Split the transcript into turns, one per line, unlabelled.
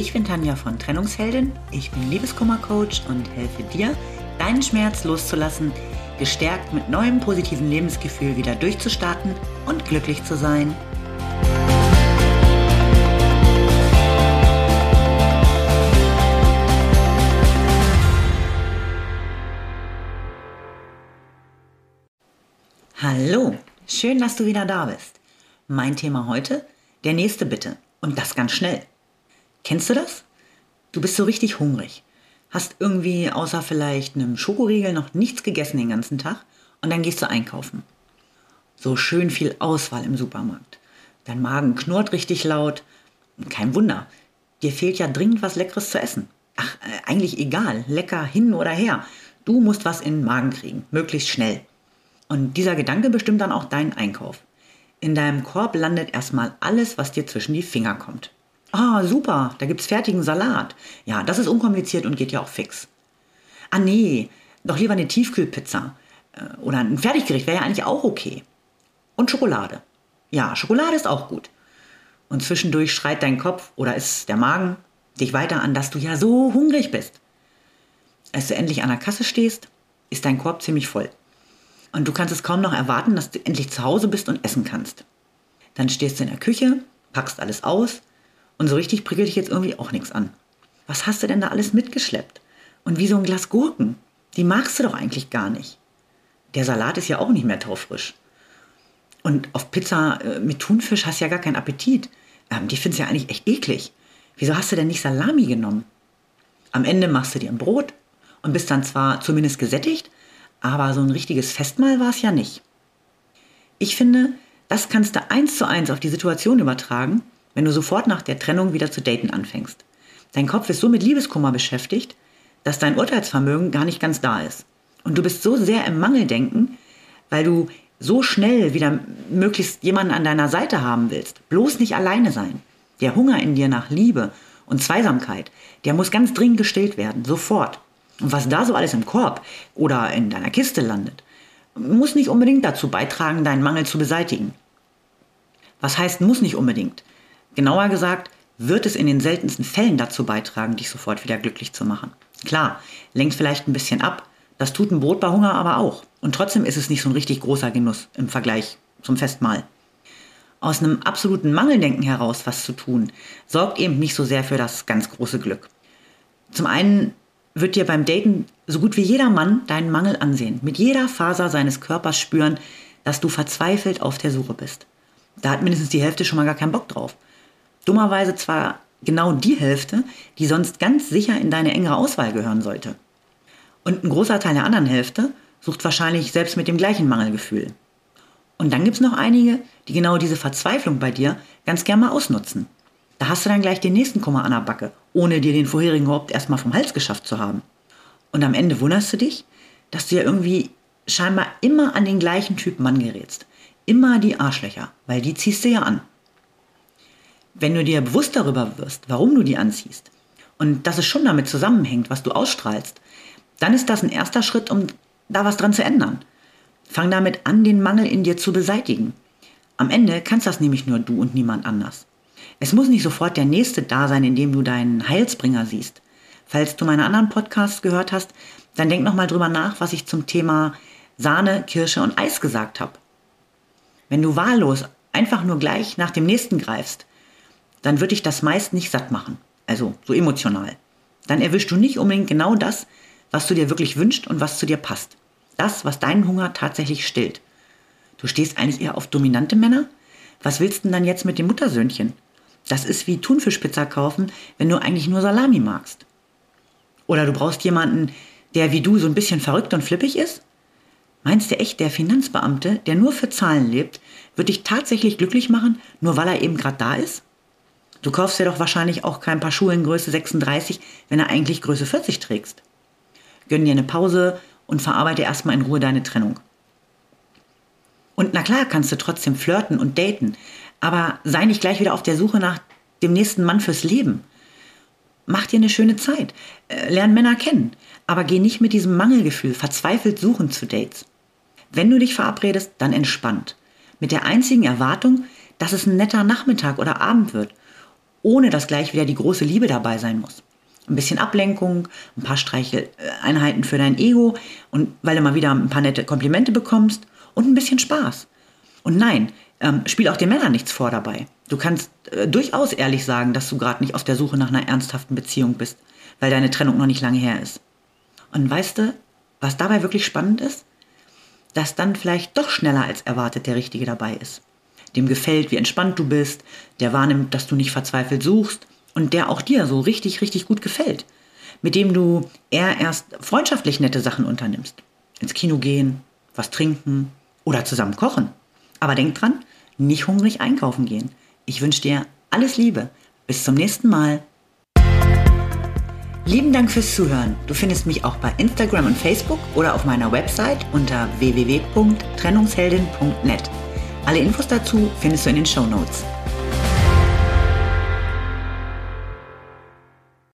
Ich bin Tanja von Trennungsheldin. Ich bin Liebeskummercoach und helfe dir, deinen Schmerz loszulassen, gestärkt mit neuem positiven Lebensgefühl wieder durchzustarten und glücklich zu sein. Hallo, schön, dass du wieder da bist. Mein Thema heute, der nächste Bitte. Und das ganz schnell. Kennst du das? Du bist so richtig hungrig. Hast irgendwie außer vielleicht einem Schokoriegel noch nichts gegessen den ganzen Tag und dann gehst du einkaufen. So schön viel Auswahl im Supermarkt. Dein Magen knurrt richtig laut. Kein Wunder. Dir fehlt ja dringend was Leckeres zu essen. Ach, äh, eigentlich egal. Lecker hin oder her. Du musst was in den Magen kriegen. Möglichst schnell. Und dieser Gedanke bestimmt dann auch deinen Einkauf. In deinem Korb landet erstmal alles, was dir zwischen die Finger kommt. Ah, super, da gibt's fertigen Salat. Ja, das ist unkompliziert und geht ja auch fix. Ah nee, doch lieber eine Tiefkühlpizza. Äh, oder ein Fertiggericht wäre ja eigentlich auch okay. Und Schokolade. Ja, Schokolade ist auch gut. Und zwischendurch schreit dein Kopf oder ist der Magen dich weiter an, dass du ja so hungrig bist. Als du endlich an der Kasse stehst, ist dein Korb ziemlich voll. Und du kannst es kaum noch erwarten, dass du endlich zu Hause bist und essen kannst. Dann stehst du in der Küche, packst alles aus und so richtig prickelt dich jetzt irgendwie auch nichts an. Was hast du denn da alles mitgeschleppt? Und wie so ein Glas Gurken. Die magst du doch eigentlich gar nicht. Der Salat ist ja auch nicht mehr taufrisch. Und auf Pizza äh, mit Thunfisch hast du ja gar keinen Appetit. Ähm, die findest du ja eigentlich echt eklig. Wieso hast du denn nicht Salami genommen? Am Ende machst du dir ein Brot und bist dann zwar zumindest gesättigt, aber so ein richtiges Festmahl war es ja nicht. Ich finde, das kannst du eins zu eins auf die Situation übertragen, wenn du sofort nach der Trennung wieder zu daten anfängst. Dein Kopf ist so mit Liebeskummer beschäftigt, dass dein Urteilsvermögen gar nicht ganz da ist. Und du bist so sehr im Mangeldenken, weil du so schnell wieder möglichst jemanden an deiner Seite haben willst. Bloß nicht alleine sein. Der Hunger in dir nach Liebe und Zweisamkeit, der muss ganz dringend gestillt werden, sofort. Und was da so alles im Korb oder in deiner Kiste landet, muss nicht unbedingt dazu beitragen, deinen Mangel zu beseitigen. Was heißt muss nicht unbedingt? Genauer gesagt, wird es in den seltensten Fällen dazu beitragen, dich sofort wieder glücklich zu machen. Klar, lenkt vielleicht ein bisschen ab, das tut ein Brot bei Hunger aber auch. Und trotzdem ist es nicht so ein richtig großer Genuss im Vergleich zum Festmahl. Aus einem absoluten Mangeldenken heraus was zu tun, sorgt eben nicht so sehr für das ganz große Glück. Zum einen wird dir beim Daten so gut wie jeder Mann deinen Mangel ansehen, mit jeder Faser seines Körpers spüren, dass du verzweifelt auf der Suche bist. Da hat mindestens die Hälfte schon mal gar keinen Bock drauf. Dummerweise zwar genau die Hälfte, die sonst ganz sicher in deine engere Auswahl gehören sollte. Und ein großer Teil der anderen Hälfte sucht wahrscheinlich selbst mit dem gleichen Mangelgefühl. Und dann gibt es noch einige, die genau diese Verzweiflung bei dir ganz gern mal ausnutzen. Da hast du dann gleich den nächsten Kummer an der Backe, ohne dir den vorherigen überhaupt erstmal vom Hals geschafft zu haben. Und am Ende wunderst du dich, dass du ja irgendwie scheinbar immer an den gleichen Typ Mann gerätst. Immer die Arschlöcher, weil die ziehst du ja an. Wenn du dir bewusst darüber wirst, warum du die anziehst und dass es schon damit zusammenhängt, was du ausstrahlst, dann ist das ein erster Schritt, um da was dran zu ändern. Fang damit an, den Mangel in dir zu beseitigen. Am Ende kannst das nämlich nur du und niemand anders. Es muss nicht sofort der nächste da sein, in dem du deinen Heilsbringer siehst. Falls du meine anderen Podcasts gehört hast, dann denk nochmal drüber nach, was ich zum Thema Sahne, Kirsche und Eis gesagt habe. Wenn du wahllos einfach nur gleich nach dem nächsten greifst, dann wird dich das meist nicht satt machen. Also so emotional. Dann erwischst du nicht unbedingt genau das, was du dir wirklich wünschst und was zu dir passt. Das, was deinen Hunger tatsächlich stillt. Du stehst eigentlich eher auf dominante Männer? Was willst du denn dann jetzt mit dem Muttersöhnchen? Das ist wie Thunfischpizza kaufen, wenn du eigentlich nur Salami magst. Oder du brauchst jemanden, der wie du so ein bisschen verrückt und flippig ist? Meinst du echt, der Finanzbeamte, der nur für Zahlen lebt, wird dich tatsächlich glücklich machen, nur weil er eben gerade da ist? Du kaufst dir doch wahrscheinlich auch kein paar Schuhe in Größe 36, wenn er eigentlich Größe 40 trägst. Gönn dir eine Pause und verarbeite erstmal in Ruhe deine Trennung. Und na klar kannst du trotzdem flirten und daten, aber sei nicht gleich wieder auf der Suche nach dem nächsten Mann fürs Leben. Mach dir eine schöne Zeit, äh, lern Männer kennen, aber geh nicht mit diesem Mangelgefühl verzweifelt suchen zu Dates. Wenn du dich verabredest, dann entspannt. Mit der einzigen Erwartung, dass es ein netter Nachmittag oder Abend wird ohne dass gleich wieder die große Liebe dabei sein muss. Ein bisschen Ablenkung, ein paar Streicheleinheiten für dein Ego und weil du mal wieder ein paar nette Komplimente bekommst und ein bisschen Spaß. Und nein, ähm, spiel auch den Männern nichts vor dabei. Du kannst äh, durchaus ehrlich sagen, dass du gerade nicht auf der Suche nach einer ernsthaften Beziehung bist, weil deine Trennung noch nicht lange her ist. Und weißt du, was dabei wirklich spannend ist? Dass dann vielleicht doch schneller als erwartet der Richtige dabei ist. Dem gefällt, wie entspannt du bist, der wahrnimmt, dass du nicht verzweifelt suchst und der auch dir so richtig, richtig gut gefällt. Mit dem du eher erst freundschaftlich nette Sachen unternimmst. Ins Kino gehen, was trinken oder zusammen kochen. Aber denk dran, nicht hungrig einkaufen gehen. Ich wünsche dir alles Liebe. Bis zum nächsten Mal. Lieben Dank fürs Zuhören. Du findest mich auch bei Instagram und Facebook oder auf meiner Website unter www.trennungsheldin.net. Alle Infos dazu findest du in den Show Notes.